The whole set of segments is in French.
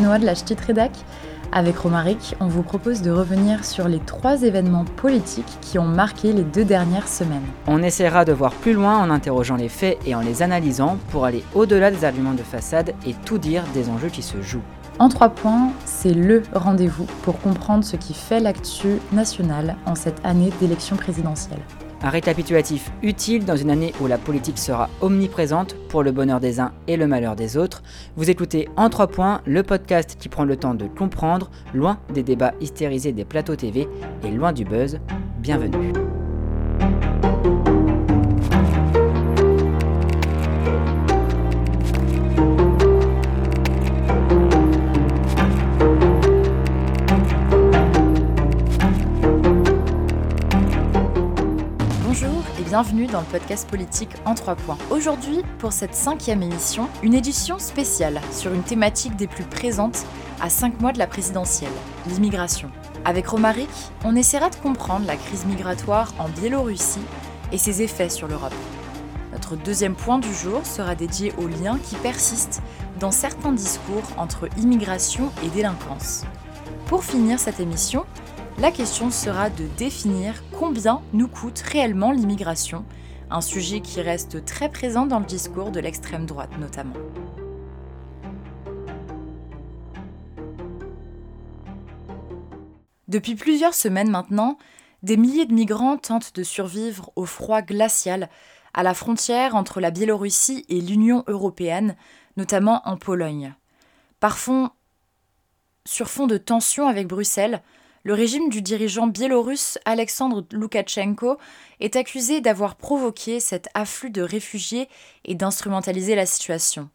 De la Ch'tite Rédac. Avec Romaric, on vous propose de revenir sur les trois événements politiques qui ont marqué les deux dernières semaines. On essaiera de voir plus loin en interrogeant les faits et en les analysant pour aller au-delà des arguments de façade et tout dire des enjeux qui se jouent. En trois points, c'est LE rendez-vous pour comprendre ce qui fait l'actu nationale en cette année d'élection présidentielle. Un récapitulatif utile dans une année où la politique sera omniprésente pour le bonheur des uns et le malheur des autres. Vous écoutez En 3 points, le podcast qui prend le temps de comprendre, loin des débats hystérisés des plateaux TV et loin du buzz. Bienvenue. Bienvenue dans le podcast politique en trois points. Aujourd'hui, pour cette cinquième émission, une édition spéciale sur une thématique des plus présentes à cinq mois de la présidentielle, l'immigration. Avec Romaric, on essaiera de comprendre la crise migratoire en Biélorussie et ses effets sur l'Europe. Notre deuxième point du jour sera dédié aux liens qui persistent dans certains discours entre immigration et délinquance. Pour finir cette émission, la question sera de définir combien nous coûte réellement l'immigration, un sujet qui reste très présent dans le discours de l'extrême droite notamment. Depuis plusieurs semaines maintenant, des milliers de migrants tentent de survivre au froid glacial à la frontière entre la Biélorussie et l'Union européenne, notamment en Pologne. Par fond, sur fond de tensions avec Bruxelles, le régime du dirigeant biélorusse Alexandre Loukachenko est accusé d'avoir provoqué cet afflux de réfugiés et d'instrumentaliser la situation.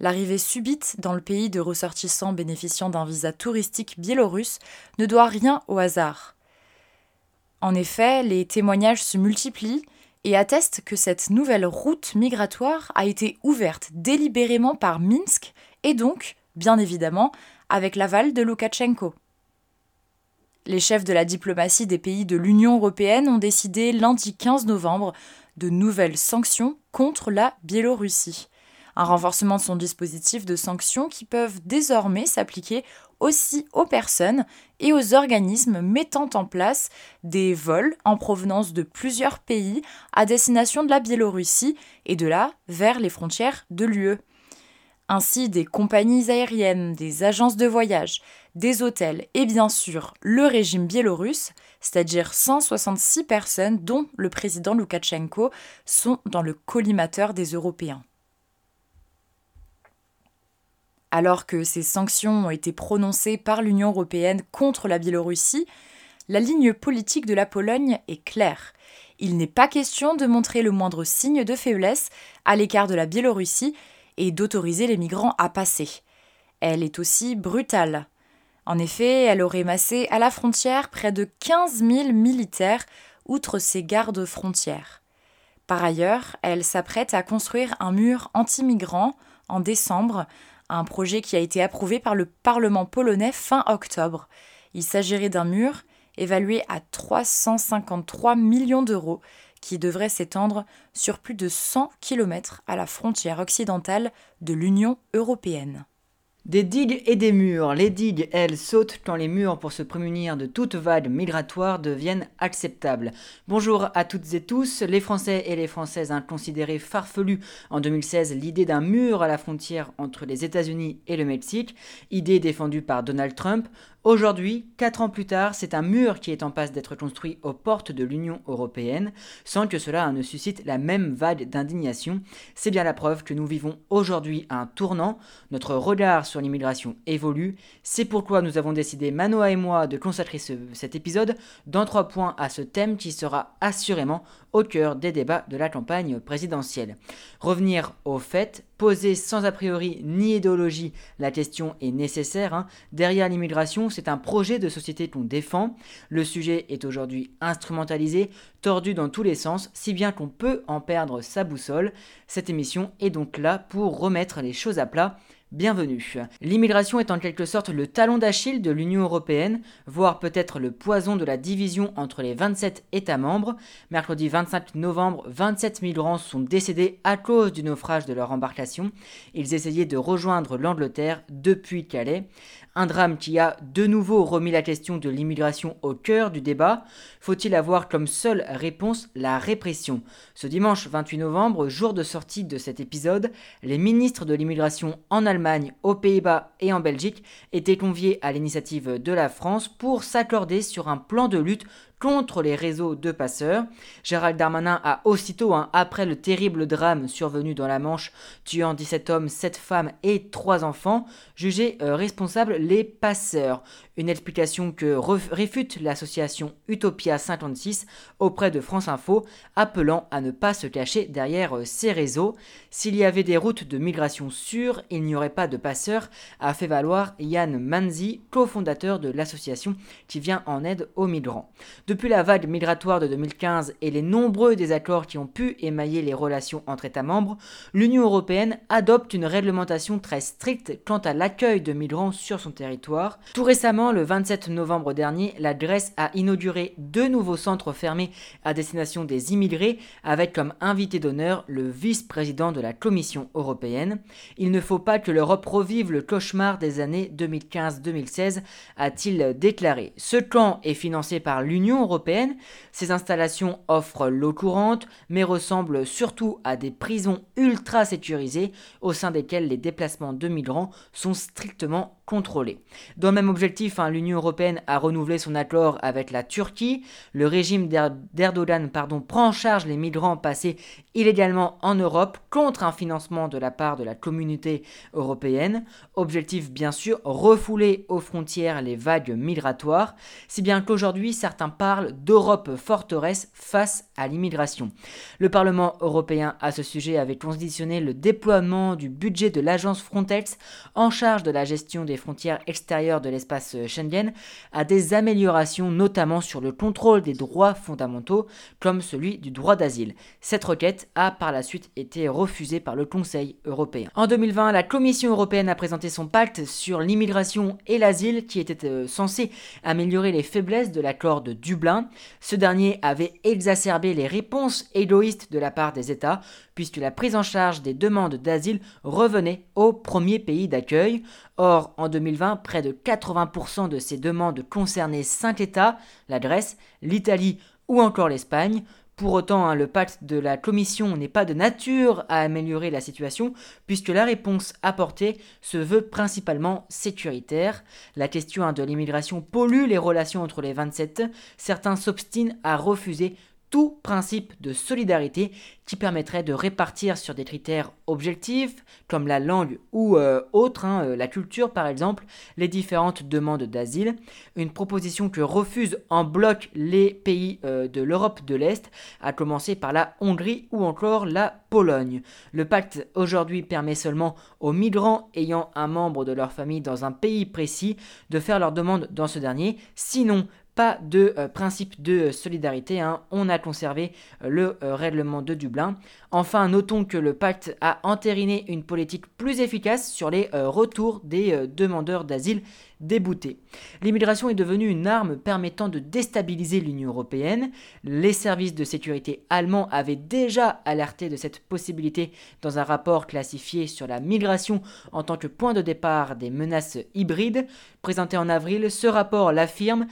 L'arrivée subite dans le pays de ressortissants bénéficiant d'un visa touristique biélorusse ne doit rien au hasard. En effet, les témoignages se multiplient et attestent que cette nouvelle route migratoire a été ouverte délibérément par Minsk et donc, bien évidemment, avec l'aval de Loukachenko. Les chefs de la diplomatie des pays de l'Union européenne ont décidé lundi 15 novembre de nouvelles sanctions contre la Biélorussie. Un renforcement de son dispositif de sanctions qui peuvent désormais s'appliquer aussi aux personnes et aux organismes mettant en place des vols en provenance de plusieurs pays à destination de la Biélorussie et de là vers les frontières de l'UE. Ainsi, des compagnies aériennes, des agences de voyage, des hôtels et bien sûr le régime biélorusse, c'est-à-dire 166 personnes dont le président Loukachenko sont dans le collimateur des Européens. Alors que ces sanctions ont été prononcées par l'Union européenne contre la Biélorussie, la ligne politique de la Pologne est claire. Il n'est pas question de montrer le moindre signe de faiblesse à l'écart de la Biélorussie et d'autoriser les migrants à passer. Elle est aussi brutale. En effet, elle aurait massé à la frontière près de 15 000 militaires outre ses gardes frontières. Par ailleurs, elle s'apprête à construire un mur anti-migrants en décembre, un projet qui a été approuvé par le Parlement polonais fin octobre. Il s'agirait d'un mur évalué à 353 millions d'euros qui devrait s'étendre sur plus de 100 km à la frontière occidentale de l'Union européenne. Des digues et des murs. Les digues, elles, sautent quand les murs, pour se prémunir de toute vague migratoire, deviennent acceptables. Bonjour à toutes et tous. Les Français et les Françaises ont considéré farfelu en 2016 l'idée d'un mur à la frontière entre les États-Unis et le Mexique, idée défendue par Donald Trump. Aujourd'hui, quatre ans plus tard, c'est un mur qui est en passe d'être construit aux portes de l'Union européenne, sans que cela ne suscite la même vague d'indignation. C'est bien la preuve que nous vivons aujourd'hui un tournant. Notre regard sur l'immigration évolue. C'est pourquoi nous avons décidé, Manoa et moi, de consacrer cet épisode dans trois points à ce thème qui sera assurément au cœur des débats de la campagne présidentielle. Revenir au fait, poser sans a priori ni idéologie la question est nécessaire. Hein. Derrière l'immigration, c'est un projet de société qu'on défend. Le sujet est aujourd'hui instrumentalisé, tordu dans tous les sens, si bien qu'on peut en perdre sa boussole. Cette émission est donc là pour remettre les choses à plat bienvenue. L'immigration est en quelque sorte le talon d'Achille de l'Union européenne, voire peut-être le poison de la division entre les 27 États membres. Mercredi 25 novembre, 27 migrants sont décédés à cause du naufrage de leur embarcation. Ils essayaient de rejoindre l'Angleterre depuis Calais. Un drame qui a de nouveau remis la question de l'immigration au cœur du débat. Faut-il avoir comme seule réponse la répression? Ce dimanche 28 novembre, jour de sortie de cet épisode, les ministres de l'immigration en Allemagne, aux Pays-Bas et en Belgique étaient conviés à l'initiative de la France pour s'accorder sur un plan de lutte contre les réseaux de passeurs. Gérald Darmanin a aussitôt, hein, après le terrible drame survenu dans la Manche, tuant 17 hommes, 7 femmes et 3 enfants, jugé euh, responsable les passeurs. Une explication que réfute l'association Utopia 56 auprès de France Info, appelant à ne pas se cacher derrière euh, ces réseaux. S'il y avait des routes de migration sûres, il n'y aurait pas de passeurs, a fait valoir Yann Manzi, cofondateur de l'association qui vient en aide aux migrants. Depuis la vague migratoire de 2015 et les nombreux désaccords qui ont pu émailler les relations entre États membres, l'Union européenne adopte une réglementation très stricte quant à l'accueil de migrants sur son territoire. Tout récemment, le 27 novembre dernier, la Grèce a inauguré deux nouveaux centres fermés à destination des immigrés, avec comme invité d'honneur le vice-président de la Commission européenne. Il ne faut pas que l'Europe revive le cauchemar des années 2015-2016, a-t-il déclaré. Ce camp est financé par l'Union européenne. Ces installations offrent l'eau courante, mais ressemblent surtout à des prisons ultra sécurisées au sein desquelles les déplacements de migrants sont strictement Dans le même objectif, hein, l'Union européenne a renouvelé son accord avec la Turquie. Le régime d'Erdogan prend en charge les migrants passés illégalement en Europe contre un financement de la part de la communauté européenne. Objectif bien sûr, refouler aux frontières les vagues migratoires, si bien qu'aujourd'hui certains parlent d'Europe forteresse face à l'immigration. Le Parlement européen à ce sujet avait conditionné le déploiement du budget de l'agence Frontex en charge de la gestion des frontières extérieures de l'espace Schengen à des améliorations notamment sur le contrôle des droits fondamentaux comme celui du droit d'asile. Cette requête a par la suite été refusée par le Conseil européen. En 2020, la Commission européenne a présenté son pacte sur l'immigration et l'asile qui était euh, censé améliorer les faiblesses de l'accord de Dublin. Ce dernier avait exacerbé les réponses égoïstes de la part des États puisque la prise en charge des demandes d'asile revenait au premier pays d'accueil. Or, en 2020, près de 80% de ces demandes concernaient cinq États, la Grèce, l'Italie ou encore l'Espagne. Pour autant, hein, le pacte de la Commission n'est pas de nature à améliorer la situation, puisque la réponse apportée se veut principalement sécuritaire. La question hein, de l'immigration pollue les relations entre les 27. Certains s'obstinent à refuser tout principe de solidarité qui permettrait de répartir sur des critères objectifs, comme la langue ou euh, autre, hein, euh, la culture par exemple, les différentes demandes d'asile. Une proposition que refusent en bloc les pays euh, de l'Europe de l'Est, à commencer par la Hongrie ou encore la Pologne. Le pacte aujourd'hui permet seulement aux migrants ayant un membre de leur famille dans un pays précis de faire leur demande dans ce dernier, sinon pas de euh, principe de solidarité, hein. on a conservé euh, le euh, règlement de Dublin. Enfin, notons que le pacte a entériné une politique plus efficace sur les retours des demandeurs d'asile déboutés. L'immigration est devenue une arme permettant de déstabiliser l'Union européenne. Les services de sécurité allemands avaient déjà alerté de cette possibilité dans un rapport classifié sur la migration en tant que point de départ des menaces hybrides. Présenté en avril, ce rapport l'affirme,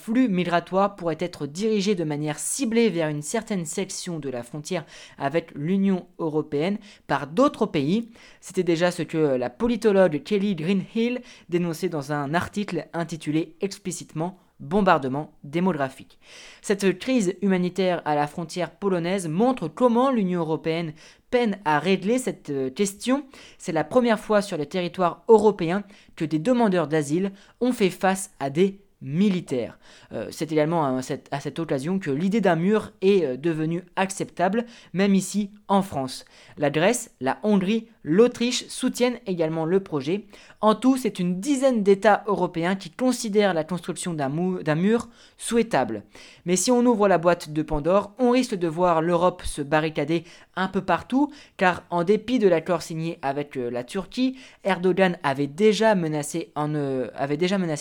flux migratoires pourraient être dirigés de manière ciblée vers une certaine section de la frontière avec l'Union européenne par d'autres pays. C'était déjà ce que la politologue Kelly Greenhill dénonçait dans un article intitulé explicitement bombardement démographique. Cette crise humanitaire à la frontière polonaise montre comment l'Union européenne peine à régler cette euh, question. C'est la première fois sur le territoire européen que des demandeurs d'asile ont fait face à des militaire. Euh, c'est également à cette, occasion que l'idée d'un mur est euh, devenue acceptable, même ici en France. La Grèce, la Hongrie, l'Autriche soutiennent également le projet. En tout, c'est une dizaine d'États européens qui considèrent la construction d'un mur souhaitable. Mais si on ouvre la boîte de Pandore, on risque de voir l'Europe se barricader un peu partout, car en dépit de l'accord signé avec euh, la Turquie, Erdogan avait déjà menacé,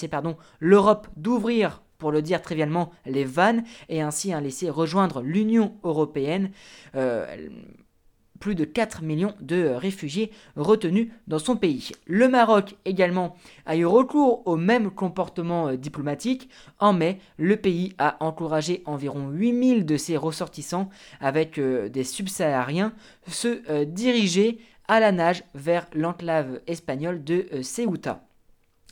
pardon, l'Europe d'ouvrir pour le dire trivialement, les vannes et ainsi un laisser rejoindre l'Union européenne. Euh, plus de 4 millions de réfugiés retenus dans son pays. Le Maroc également a eu recours au même comportement euh, diplomatique. En mai, le pays a encouragé environ 8000 de ses ressortissants avec euh, des subsahariens se diriger à la nage vers l'enclave espagnole de Ceuta.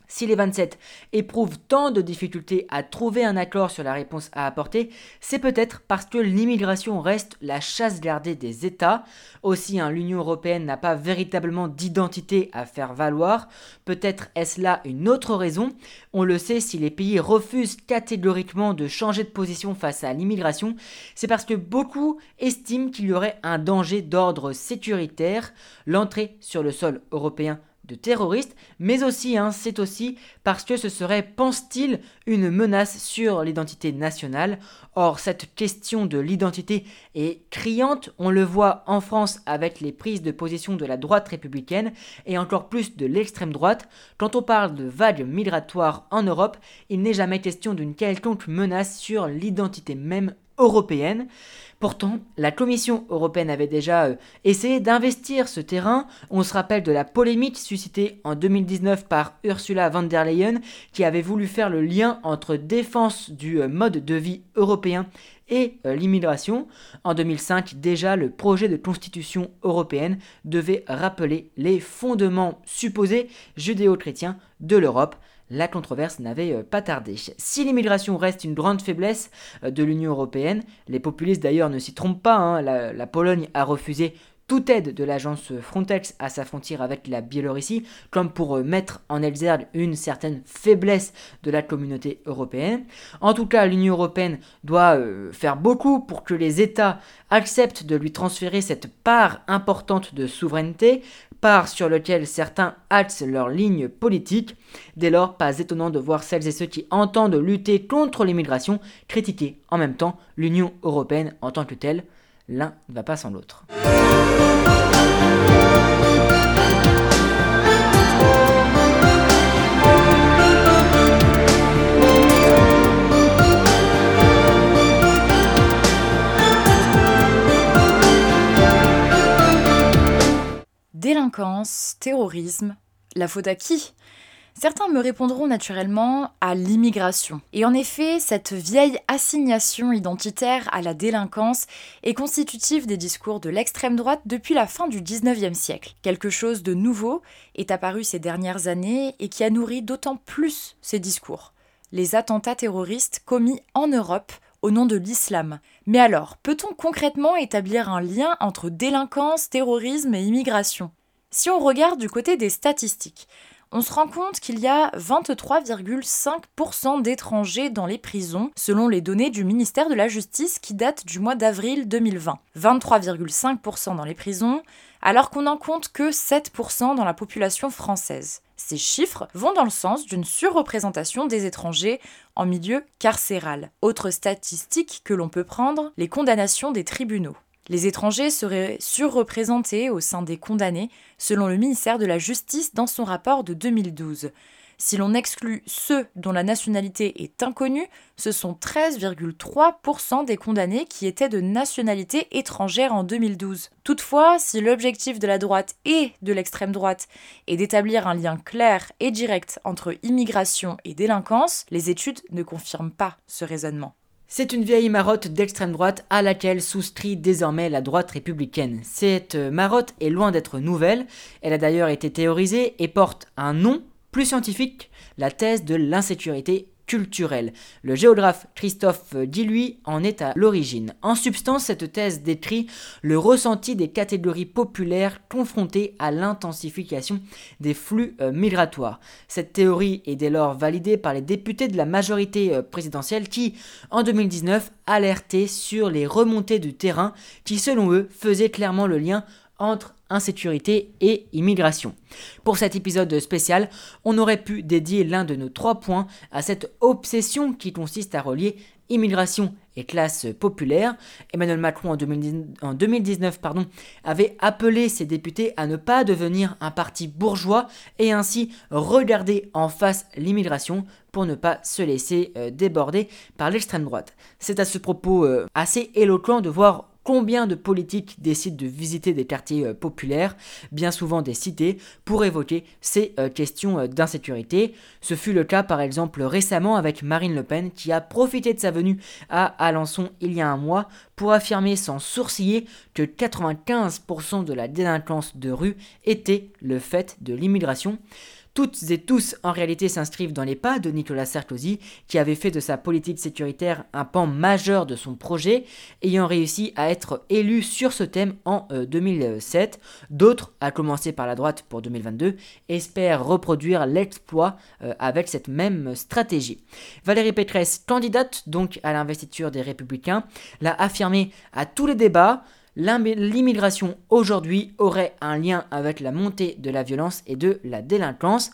Si les 27 éprouvent tant de difficultés à trouver un accord sur la réponse à apporter, c'est peut-être parce que l'immigration reste la chasse gardée des États. Aussi, hein, l'Union européenne n'a pas véritablement d'identité à faire valoir. Peut-être est-ce là une autre raison. On le sait, si les pays refusent catégoriquement de changer de position face à l'immigration, c'est parce que beaucoup estiment qu'il y aurait un danger d'ordre sécuritaire. L'entrée sur le sol européen de terroristes, mais aussi, hein, c'est aussi parce que ce serait, pense-t-il, une menace sur l'identité nationale. Or, cette question de l'identité est criante, on le voit en France avec les prises de position de la droite républicaine et encore plus de l'extrême droite. Quand on parle de vagues migratoires en Europe, il n'est jamais question d'une quelconque menace sur l'identité même européenne. Pourtant, la Commission européenne avait déjà euh, essayé d'investir ce terrain. On se rappelle de la polémique suscitée en 2019 par Ursula von der Leyen qui avait voulu faire le lien entre défense du euh, mode de vie européen et euh, l'immigration. En 2005, déjà, le projet de constitution européenne devait rappeler les fondements supposés judéo-chrétiens de l'Europe la controverse n'avait euh, pas tardé. Si l'immigration reste une grande faiblesse euh, de l'Union européenne, les populistes d'ailleurs ne s'y trompent pas, hein, la, Pologne a refusé toute aide de l'agence Frontex à sa frontière avec la Biélorussie, comme pour euh, mettre en exergue une certaine faiblesse de la communauté européenne. En tout cas, l'Union européenne doit faire beaucoup pour que les États acceptent de lui transférer cette part importante de souveraineté, part sur lequel certains axent leur ligne politique. Dès lors, pas étonnant de voir celles et ceux qui entendent lutter contre l'immigration critiquer en même temps l'Union européenne en tant que telle. L'un ne va pas sans l'autre. Délinquance, terrorisme, la faute à qui? Certains me répondront naturellement à l'immigration. Et en effet, cette vieille assignation identitaire à la délinquance est constitutive des discours de l'extrême droite depuis la fin du 19e siècle. Quelque chose de nouveau est apparu ces dernières années et qui a nourri d'autant plus ces discours. Les attentats terroristes commis en Europe au nom de l'islam. Mais alors, peut-on concrètement établir un lien entre délinquance, terrorisme et immigration? Si on regarde du côté des statistiques, on se rend compte qu'il y a 23,5% d'étrangers dans les prisons, selon les données du ministère de la Justice qui datent du mois d'avril 2020. 23,5% dans les prisons, alors qu'on n'en compte que 7% dans la population française. Ces chiffres vont dans le sens d'une surreprésentation des étrangers en milieu carcéral. Autre statistique que l'on peut prendre, les condamnations des tribunaux. Les étrangers seraient surreprésentés au sein des condamnés, selon le ministère de la Justice dans son rapport de 2012. Si l'on exclut ceux dont la nationalité est inconnue, ce sont 13,3% des condamnés qui étaient de nationalité étrangère en 2012. Toutefois, si l'objectif de la droite et de l'extrême droite est d'établir un lien clair et direct entre immigration et délinquance, les études ne confirment pas ce raisonnement. C'est une vieille marotte d'extrême droite à laquelle souscrit désormais la droite républicaine. Cette marotte est loin d'être nouvelle, elle a d'ailleurs été théorisée et porte un nom plus scientifique, la thèse de l'insécurité Le géographe Christophe Diluy en est à l'origine. En substance, cette thèse décrit le ressenti des catégories populaires confrontées à l'intensification des flux euh, migratoires. Cette théorie est dès lors validée par les députés de la majorité euh, présidentielle qui, en 2019, alertaient sur les remontées du terrain qui, selon eux, faisaient clairement le lien entre insécurité et immigration. Pour cet épisode spécial, on aurait pu dédier l'un de nos trois points à cette obsession qui consiste à relier immigration et classe populaire. Emmanuel Macron en 2019, pardon, avait appelé ses députés à ne pas devenir un parti bourgeois et ainsi regarder en face l'immigration pour ne pas se laisser euh, déborder par l'extrême droite. C'est à ce propos euh, assez éloquent de voir Combien de politiques décident de visiter des quartiers euh, populaires, bien souvent des cités, pour évoquer ces euh, questions euh, d'insécurité? Ce fut le cas par exemple récemment avec Marine Le Pen qui a profité de sa venue à Alençon il y a un mois pour affirmer sans sourciller que 95% de la délinquance de rue était le fait de l'immigration. Toutes et tous, en réalité, s'inscrivent dans les pas de Nicolas Sarkozy, qui avait fait de sa politique sécuritaire un pan majeur de son projet, ayant réussi à être élu sur ce thème en 2007. Euh, D'autres, à commencer par la droite pour 2022, espèrent reproduire l'exploit euh, avec cette même stratégie. Valérie Pécresse, candidate donc à l'investiture des Républicains, l'a affirmé à tous les débats, l'immigration aujourd'hui aurait un lien avec la montée de la violence et de la délinquance.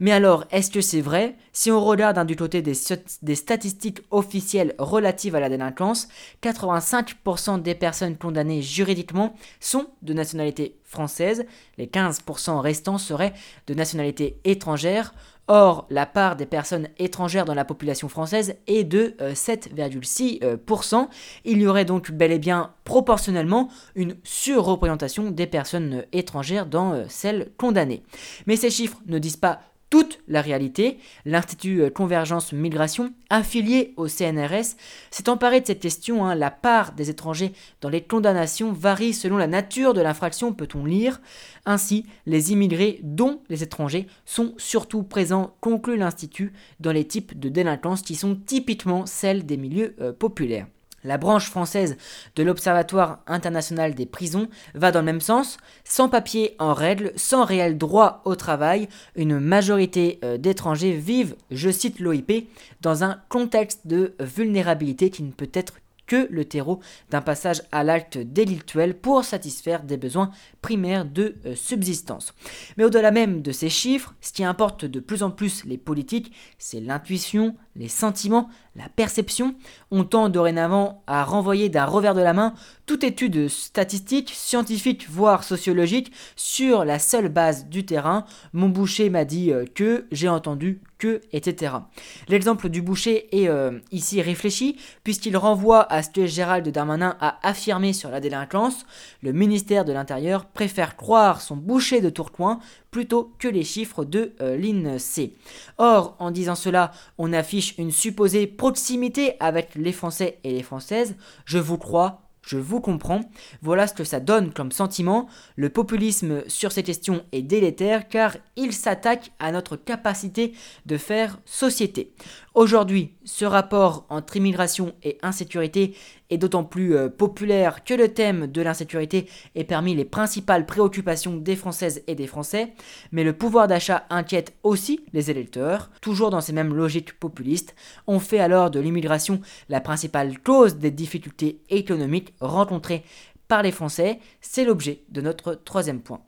Mais alors, est-ce que c'est vrai? Si on regarde hein, du côté des, des, statistiques officielles relatives à la délinquance, 85% des personnes condamnées juridiquement sont de nationalité française, les 15% restants seraient de nationalité étrangère. Or, la part des personnes étrangères dans la population française est de 7,6%. Euh, Il y aurait donc bel et bien proportionnellement une surreprésentation des personnes étrangères dans euh, celles condamnées. Mais ces chiffres ne disent pas toute la réalité, l'Institut euh, Convergence Migration, affilié au CNRS, s'est emparé de cette question. Hein. La part des étrangers dans les condamnations varie selon la nature de l'infraction, peut-on lire. Ainsi, les immigrés, dont les étrangers, sont surtout présents, conclut l'Institut, dans les types de délinquance qui sont typiquement celles des milieux euh, populaires. La branche française de l'Observatoire international des prisons va dans le même sens. Sans papier en règle, sans réel droit au travail, une majorité euh, d'étrangers vivent, je cite l'OIP, dans un contexte de vulnérabilité qui ne peut être que le terreau d'un passage à l'acte délictuel pour satisfaire des besoins primaires de euh, subsistance. Mais au-delà même de ces chiffres, ce qui importe de plus en plus les politiques, c'est l'intuition, les sentiments, la perception. On tend dorénavant à renvoyer d'un revers de la main toute étude statistique, scientifique, voire sociologique sur la seule base du terrain. Mon boucher m'a dit euh, que, j'ai entendu que, etc. L'exemple du boucher est euh, ici réfléchi, puisqu'il renvoie à ce que Gérald Darmanin a affirmé sur la délinquance. Le ministère de l'Intérieur préfère croire son boucher de Tourcoing plutôt que les chiffres de euh, l'INSEE. Or, en disant cela, on affiche une supposée proximité avec les Français et les Françaises. Je vous crois, je vous comprends. Voilà ce que ça donne comme sentiment. Le populisme sur ces questions est délétère car il s'attaque à notre capacité de faire société. Aujourd'hui, ce rapport entre immigration et insécurité est d'autant plus euh, populaire que le thème de l'insécurité est parmi les principales préoccupations des Françaises et des Français, mais le pouvoir d'achat inquiète aussi les électeurs, toujours dans ces mêmes logiques populistes. On fait alors de l'immigration la principale cause des difficultés économiques rencontrées par les Français. C'est l'objet de notre troisième point.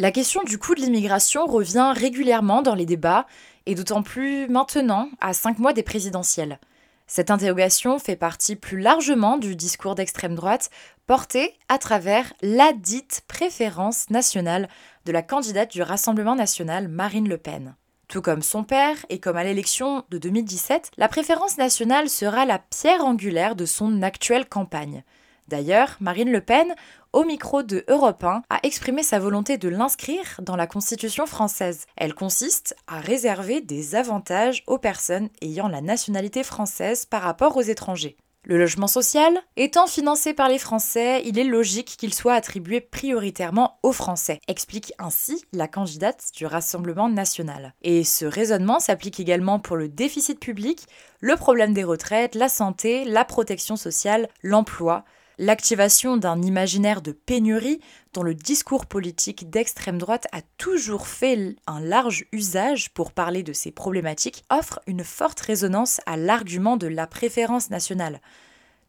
La question du coût de l'immigration revient régulièrement dans les débats, et d'autant plus maintenant, à cinq mois des présidentielles. Cette interrogation fait partie plus largement du discours d'extrême droite porté à travers la dite préférence nationale de la candidate du Rassemblement national Marine Le Pen. Tout comme son père et comme à l'élection de 2017, la préférence nationale sera la pierre angulaire de son actuelle campagne. D'ailleurs, Marine Le Pen, au micro de Europe 1, a exprimé sa volonté de l'inscrire dans la Constitution française. Elle consiste à réserver des avantages aux personnes ayant la nationalité française par rapport aux étrangers. Le logement social étant financé par les Français, il est logique qu'il soit attribué prioritairement aux Français, explique ainsi la candidate du Rassemblement national. Et ce raisonnement s'applique également pour le déficit public, le problème des retraites, la santé, la protection sociale, l'emploi, L'activation d'un imaginaire de pénurie dont le discours politique d'extrême droite a toujours fait un large usage pour parler de ces problématiques offre une forte résonance à l'argument de la préférence nationale.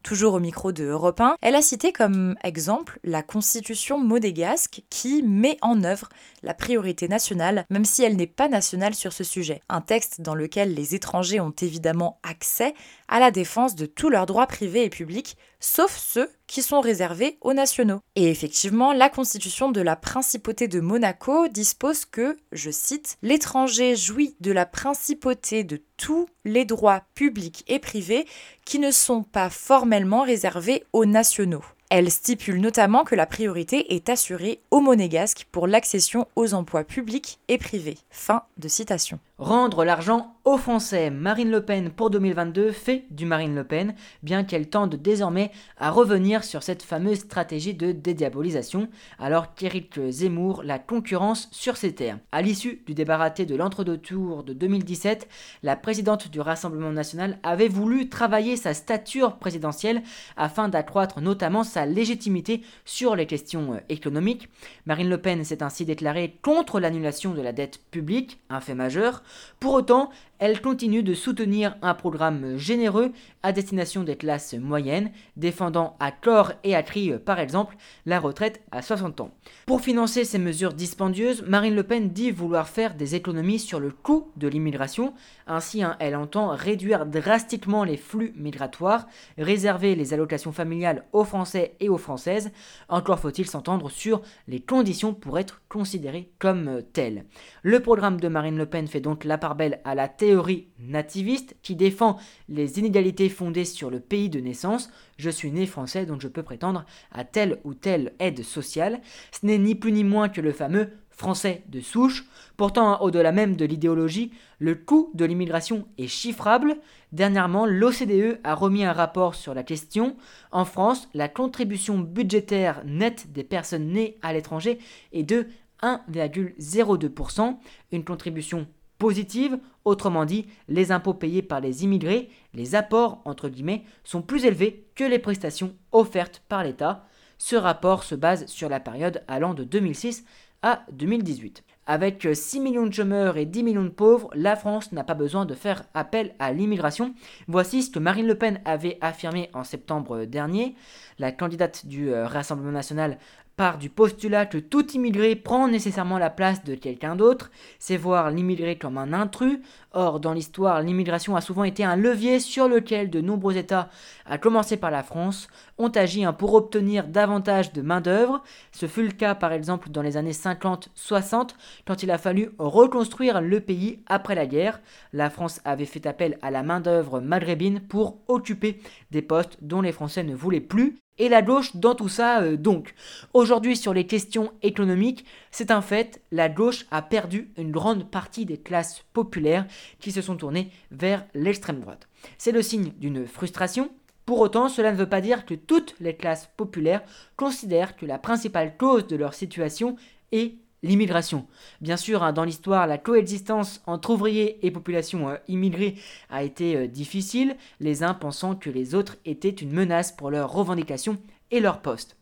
Toujours au micro de Europe 1, elle a cité comme exemple la constitution modégasque qui met en œuvre la priorité nationale, même si elle n'est pas nationale sur ce sujet. Un texte dans lequel les étrangers ont évidemment accès à la défense de tous leurs droits privés et publics, sauf ceux qui sont réservés aux nationaux. Et effectivement, la constitution de la principauté de Monaco dispose que, je cite, l'étranger jouit de la principauté de tous les droits publics et privés qui ne sont pas formellement réservés aux nationaux. Elle stipule notamment que la priorité est assurée aux monégasques pour l'accession aux emplois publics et privés. Fin de citation. Rendre l'argent aux Français. Marine Le Pen pour 2022 fait du Marine Le Pen, bien qu'elle tente désormais à revenir sur cette fameuse stratégie de dédiabolisation, alors qu'Éric Zemmour la concurrence sur ses terres. À l'issue du débat raté de l'entre-deux tours de 2017, la présidente du Rassemblement national avait voulu travailler sa stature présidentielle afin d'accroître notamment sa légitimité sur les questions économiques. Marine Le Pen s'est ainsi déclarée contre l'annulation de la dette publique, un fait majeur, pour autant, elle continue de soutenir un programme généreux à destination des classes moyennes, défendant à corps et à cri, par exemple, la retraite à 60 ans. Pour financer ces mesures dispendieuses, Marine Le Pen dit vouloir faire des économies sur le coût de l'immigration. Ainsi, hein, elle entend réduire drastiquement les flux migratoires, réserver les allocations familiales aux Français et aux Françaises. Encore faut-il s'entendre sur les conditions pour être considérées comme telles. Le programme de Marine Le Pen fait donc la part belle à la théorie nativiste qui défend les inégalités fondées sur le pays de naissance. Je suis né français donc je peux prétendre à telle ou telle aide sociale. Ce n'est ni plus ni moins que le fameux français de souche. Pourtant, au-delà même de l'idéologie, le coût de l'immigration est chiffrable. Dernièrement, l'OCDE a remis un rapport sur la question. En France, la contribution budgétaire nette des personnes nées à l'étranger est de 1,02%, une contribution positive, autrement dit, les impôts payés par les immigrés, les apports entre guillemets, sont plus élevés que les prestations offertes par l'État. Ce rapport se base sur la période allant de 2006 à 2018. Avec 6 millions de chômeurs et 10 millions de pauvres, la France n'a pas besoin de faire appel à l'immigration. Voici ce que Marine Le Pen avait affirmé en septembre dernier. La candidate du euh, Rassemblement national part du postulat que tout immigré prend nécessairement la place de quelqu'un d'autre, c'est voir l'immigré comme un intrus. Or, dans l'histoire, l'immigration a souvent été un levier sur lequel de nombreux États, à commencer par la France, ont agi hein, pour obtenir davantage de main-d'œuvre. Ce fut le cas par exemple dans les années 50-60, quand il a fallu reconstruire le pays après la guerre. La France avait fait appel à la main-d'œuvre maghrébine pour occuper des postes dont les Français ne voulaient plus. Et la gauche dans tout ça, euh, donc. Aujourd'hui, sur les questions économiques, c'est un fait, la gauche a perdu une grande partie des classes populaires qui se sont tournées vers l'extrême droite. C'est le signe d'une frustration. Pour autant, cela ne veut pas dire que toutes les classes populaires considèrent que la principale cause de leur situation est l'immigration. Bien sûr, hein, dans l'histoire, la coexistence entre ouvriers et population euh, immigrée a été euh, difficile, les uns pensant que les autres étaient une menace pour leurs revendications et leurs postes.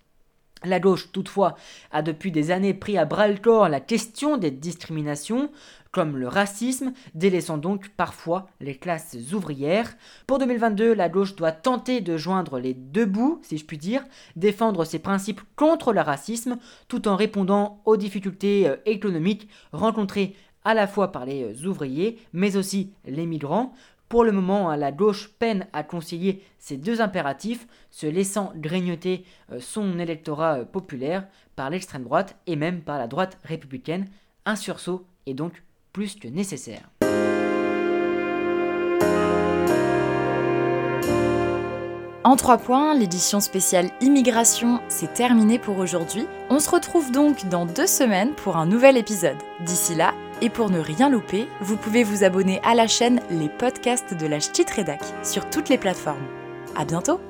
La gauche, toutefois, a depuis des années pris à bras le corps la question des discriminations, comme le racisme, délaissant donc parfois les classes ouvrières. Pour 2022, la gauche doit tenter de joindre les deux bouts, si je puis dire, défendre ses principes contre le racisme, tout en répondant aux difficultés euh, économiques rencontrées à la fois par les euh, ouvriers, mais aussi les migrants. Pour le moment, hein, la gauche peine à concilier ces deux impératifs, se laissant grignoter euh, son électorat populaire par l'extrême droite et même par la droite républicaine. Un sursaut est donc plus que nécessaire. En trois points, l'édition spéciale Immigration, c'est terminé pour aujourd'hui. On se retrouve donc dans deux semaines pour un nouvel épisode. D'ici là, et pour ne rien louper, vous pouvez vous abonner à la chaîne Les Podcasts de la Ch'tite Rédac sur toutes les plateformes. À bientôt!